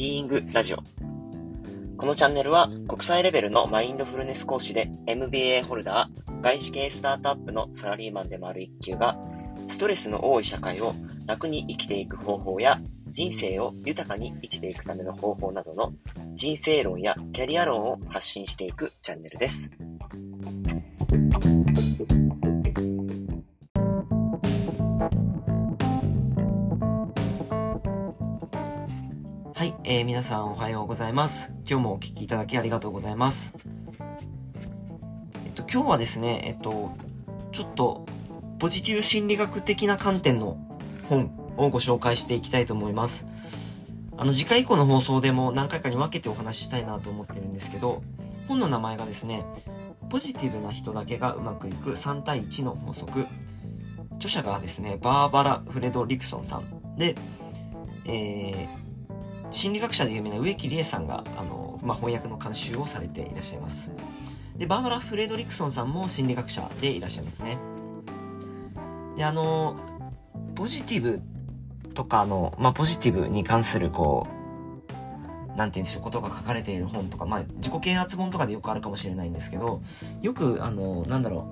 ビーイングラジオ。このチャンネルは国際レベルのマインドフルネス講師で MBA ホルダー、外資系スタートアップのサラリーマンでもある一級が、ストレスの多い社会を楽に生きていく方法や、人生を豊かに生きていくための方法などの人生論やキャリア論を発信していくチャンネルです。えー、皆さんおはようございます。今日もお聴きいただきありがとうございます。えっと、今日はですね、えっと、ちょっと、ポジティブ心理学的な観点の本をご紹介していきたいと思います。あの、次回以降の放送でも何回かに分けてお話ししたいなと思ってるんですけど、本の名前がですね、ポジティブな人だけがうまくいく3対1の法則。著者がですね、バーバラ・フレドリクソンさんで、えー、心理学者で有名な植木理恵さんが、あの、まあ、翻訳の監修をされていらっしゃいます。で、バーバラ・フレドリクソンさんも心理学者でいらっしゃいますね。で、あの、ポジティブとかの、まあ、ポジティブに関する、こう、なんて言うんでしょう、ことが書かれている本とか、まあ、自己啓発本とかでよくあるかもしれないんですけど、よく、あの、なんだろ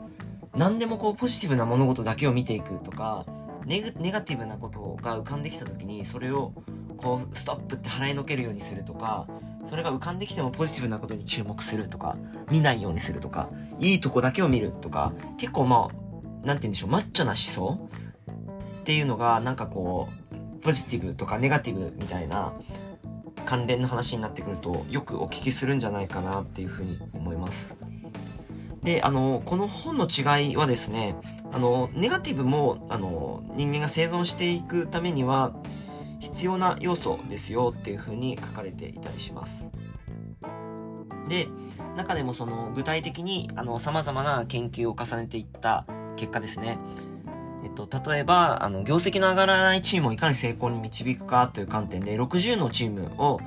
う、何でもこう、ポジティブな物事だけを見ていくとか、ネガティブなことが浮かんできた時に、それを、こうストップって払いのけるようにするとかそれが浮かんできてもポジティブなことに注目するとか見ないようにするとかいいとこだけを見るとか結構まあ何て言うんでしょうマッチョな思想っていうのがなんかこうポジティブとかネガティブみたいな関連の話になってくるとよくお聞きするんじゃないかなっていうふうに思います。で、あの、この本の違いはですね、あの、ネガティブも、あの、人間が生存していくためには、必要な要素ですよっていうふうに書かれていたりします。で、中でもその具体的にあの様々な研究を重ねていった結果ですね。えっと、例えば、あの、業績の上がらないチームをいかに成功に導くかという観点で60のチームを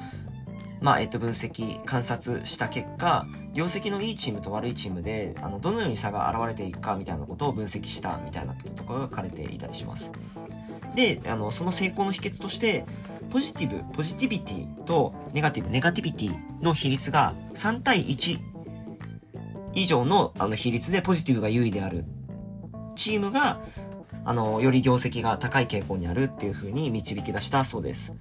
まあ、えっと、分析、観察した結果、業績のいいチームと悪いチームで、あの、どのように差が現れていくかみたいなことを分析したみたいなこととかが書かれていたりします。で、あの、その成功の秘訣として、ポジティブ、ポジティビティとネガティブ、ネガティビティの比率が3対1以上のあの比率でポジティブが優位であるチームが、あの、より業績が高い傾向にあるっていう風に導き出したそうです。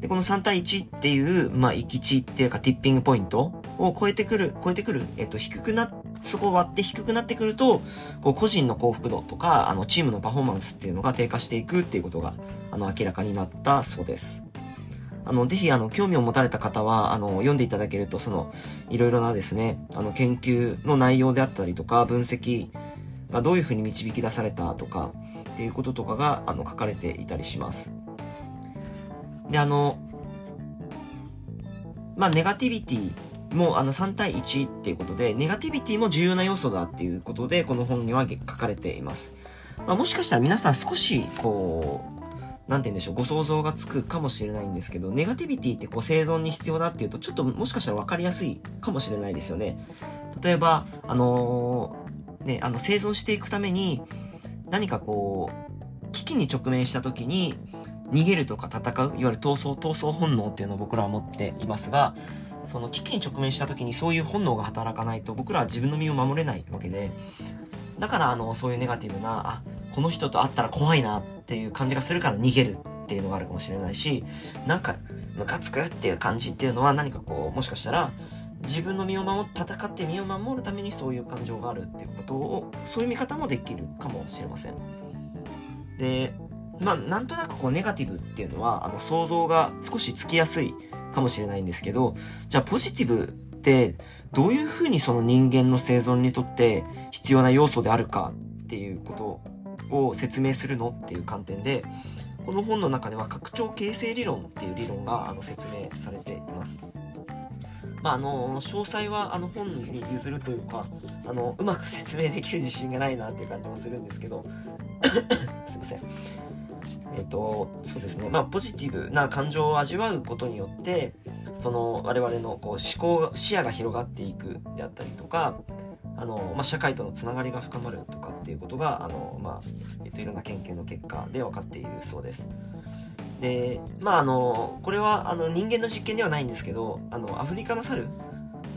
で、この3対1っていう、まあ、行き地っていうか、ティッピングポイントを超えてくる、超えてくる、えっと、低くなって、そこを割って低くなってくると、こう、個人の幸福度とか、あの、チームのパフォーマンスっていうのが低下していくっていうことが、あの、明らかになったそうです。あの、ぜひ、あの、興味を持たれた方は、あの、読んでいただけると、その、いろいろなですね、あの、研究の内容であったりとか、分析がどういうふうに導き出されたとか、っていうこととかが、あの、書かれていたりします。で、あの、まあ、ネガティビティもうあの3対1っていうことで、ネガティビティも重要な要素だっていうことで、この本には書かれています。まあ、もしかしたら皆さん少し、こう、なんて言うんでしょう、ご想像がつくかもしれないんですけど、ネガティビティってこう生存に必要だっていうと、ちょっともしかしたら分かりやすいかもしれないですよね。例えば、あのー、ね、あの生存していくために、何かこう、危機に直面した時に、逃げるとか戦う、いわゆる闘争、闘争本能っていうのを僕らは持っていますが、その危機に直面した時にそういう本能が働かないと僕らは自分の身を守れないわけで、だからあの、そういうネガティブな、あ、この人と会ったら怖いなっていう感じがするから逃げるっていうのがあるかもしれないし、なんか、ムカつくっていう感じっていうのは何かこう、もしかしたら、自分の身を守戦って身を守るためにそういう感情があるっていうことをそういう見方もできるかもしれません。でまあ、なんとなくこうネガティブっていうのは、あの、想像が少しつきやすいかもしれないんですけど、じゃあポジティブってどういうふうにその人間の生存にとって必要な要素であるかっていうことを説明するのっていう観点で、この本の中では拡張形成理論っていう理論があの説明されています。まあ、あの、詳細はあの本に譲るというか、あの、うまく説明できる自信がないなっていう感じもするんですけど、すいません。えっ、と、そうですね。まあ、ポジティブな感情を味わうことによって、その、我々のこう思考、視野が広がっていくであったりとか、あの、まあ、社会とのつながりが深まるとかっていうことが、あの、まあ、えっ、と、いろんな研究の結果で分かっているそうです。で、まああの、これはあの人間の実験ではないんですけど、あの、アフリカの猿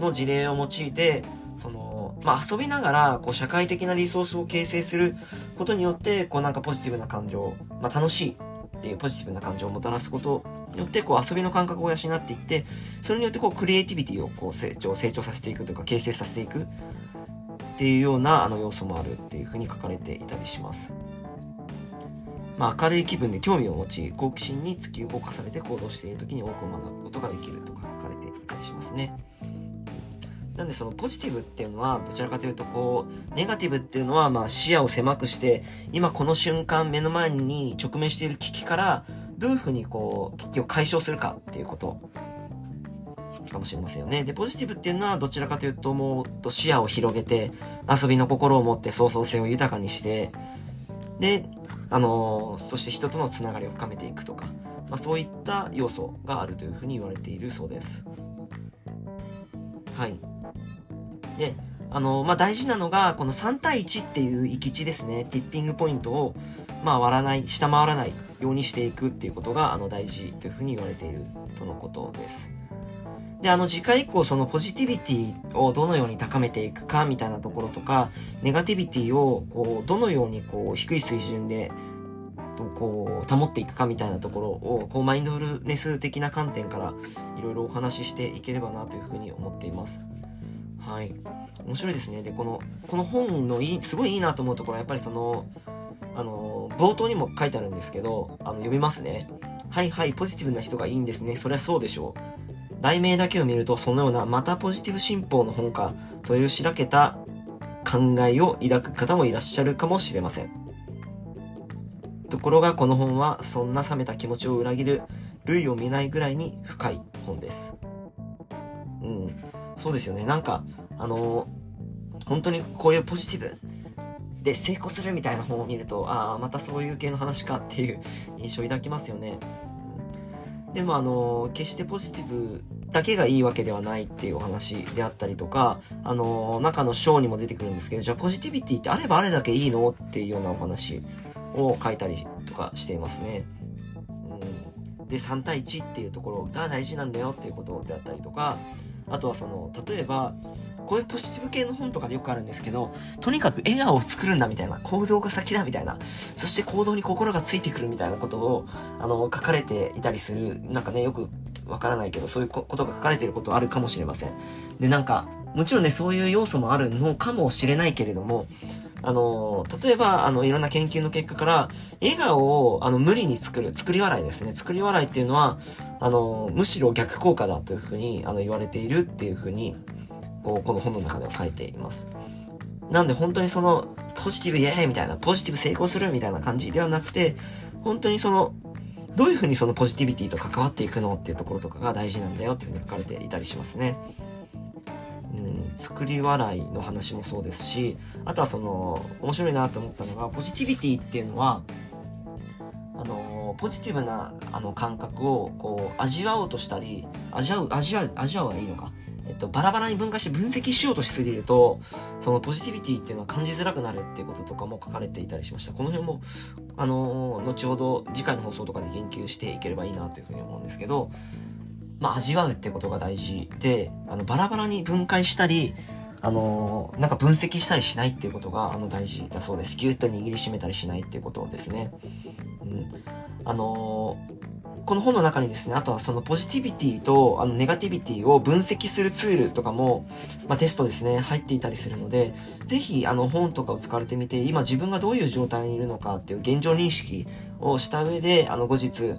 の事例を用いて、その、まあ遊びながら、こう社会的なリソースを形成することによって、こうなんかポジティブな感情、まあ楽しいっていうポジティブな感情をもたらすことによって、こう遊びの感覚を養っていって、それによってこうクリエイティビティをこう成長、成長させていくというか、形成させていくっていうようなあの要素もあるっていうふうに書かれていたりします。まあ、明るい気分で興味を持ち、好奇心に突き動かされて行動している時に多く学ぶことができるとか書かれていたりしますね。んでそのポジティブっていうのはどちらかというとこうネガティブっていうのはまあ視野を狭くして今この瞬間目の前に直面している危機からどういうふうにこう危機を解消するかっていうことかもしれませんよね。で、ポジティブっていうのはどちらかというともっと視野を広げて遊びの心を持って創造性を豊かにしてで、あのー、そして人とのつながりを深めていくとか、まあ、そういった要素があるというふうに言われているそうです。はい。で、あの、まあ、大事なのが、この3対1っていう行き地ですね、ティッピングポイントを、まあ、割らない、下回らないようにしていくっていうことが、あの、大事というふうに言われているとのことです。で、あの次回以降そのポジティビティをどのように高めていくかみたいなところとか、ネガティビティをこうどのようにこう低い水準でこう保っていくかみたいなところをこうマインドフルネス的な観点からいろいろお話ししていければなというふうに思っています。はい。面白いですね。で、この、この本のいい、すごいいいなと思うところはやっぱりその、あの、冒頭にも書いてあるんですけど、あの、読みますね。はいはい、ポジティブな人がいいんですね。そりゃそうでしょう。題名だけを見るとそのようなまたポジティブ新法の本かというしらけた考えを抱く方もいらっしゃるかもしれません。ところがこの本はそんな冷めた気持ちを裏切る類を見ないぐらいに深い本です。そうですよね。なんか、あのー、本当にこういうポジティブで成功するみたいな本を見ると、ああ、またそういう系の話かっていう印象を抱きますよね。でもあの、決してポジティブだけがいいわけではないっていうお話であったりとか、あの、中の章にも出てくるんですけど、じゃあポジティビティってあればあれだけいいのっていうようなお話を書いたりとかしていますね。うん、で、3対1っていうところが大事なんだよっていうことであったりとか、あとはその、例えば、こういうポジティブ系の本とかでよくあるんですけど、とにかく笑顔を作るんだみたいな、行動が先だみたいな、そして行動に心がついてくるみたいなことを、あの、書かれていたりする、なんかね、よくわからないけど、そういうことが書かれていることあるかもしれません。で、なんか、もちろんね、そういう要素もあるのかもしれないけれども、あの、例えば、あの、いろんな研究の結果から、笑顔を、あの、無理に作る、作り笑いですね。作り笑いっていうのは、あの、むしろ逆効果だというふうに、あの、言われているっていうふうに、こう、この本の中では書いています。なんで本当にその、ポジティブイエーイみたいな、ポジティブ成功するみたいな感じではなくて、本当にその、どういうふうにそのポジティビティと関わっていくのっていうところとかが大事なんだよっていうふうに書かれていたりしますね。うん、作り笑いの話もそうですし、あとはその、面白いなと思ったのが、ポジティビティっていうのは、あの、ポジティブな、あの、感覚を、こう、味わおうとしたり、味わう、味わう、味わうはいいのか。えっと、バラバラに分解して分析しようとしすぎると、そのポジティビティっていうのは感じづらくなるっていうこととかも書かれていたりしました。この辺も、あの、後ほど次回の放送とかで研究していければいいなというふうに思うんですけど、まあ、味わうってことが大事で、あの、バラバラに分解したり、あの、なんか分析したりしないっていうことが、あの、大事だそうです。ギュッと握りしめたりしないっていうことですね。うん。あのこの本の中にですね、あとはそのポジティビティとあのネガティビティを分析するツールとかも、まあ、テストですね、入っていたりするので、ぜひあの本とかを使われてみて、今自分がどういう状態にいるのかっていう現状認識をした上で、あの後日、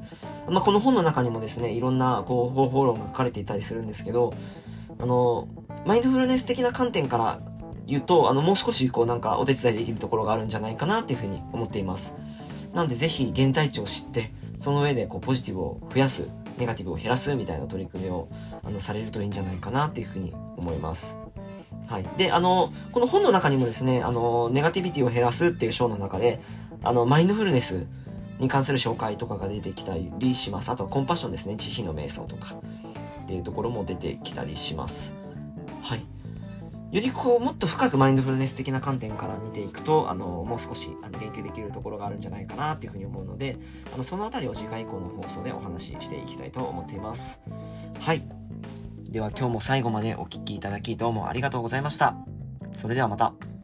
まあ、この本の中にもですね、いろんなこう方法論が書かれていたりするんですけど、あの、マインドフルネス的な観点から言うと、あの、もう少しこうなんかお手伝いできるところがあるんじゃないかなっていうふうに思っています。なんでぜひ現在地を知って、その上でこうポジティブを増やす、ネガティブを減らすみたいな取り組みをあのされるといいんじゃないかなっていうふうに思います。はい。で、あの、この本の中にもですね、あの、ネガティビティを減らすっていう章の中で、あの、マインドフルネスに関する紹介とかが出てきたりします。あとはコンパッションですね。慈悲の瞑想とかっていうところも出てきたりします。はい。よりこう、もっと深くマインドフルネス的な観点から見ていくと、あの、もう少し、あの、言及できるところがあるんじゃないかなっていうふうに思うので、あの、そのあたりを次回以降の放送でお話ししていきたいと思っています。はい。では今日も最後までお聴きいただきどうもありがとうございました。それではまた。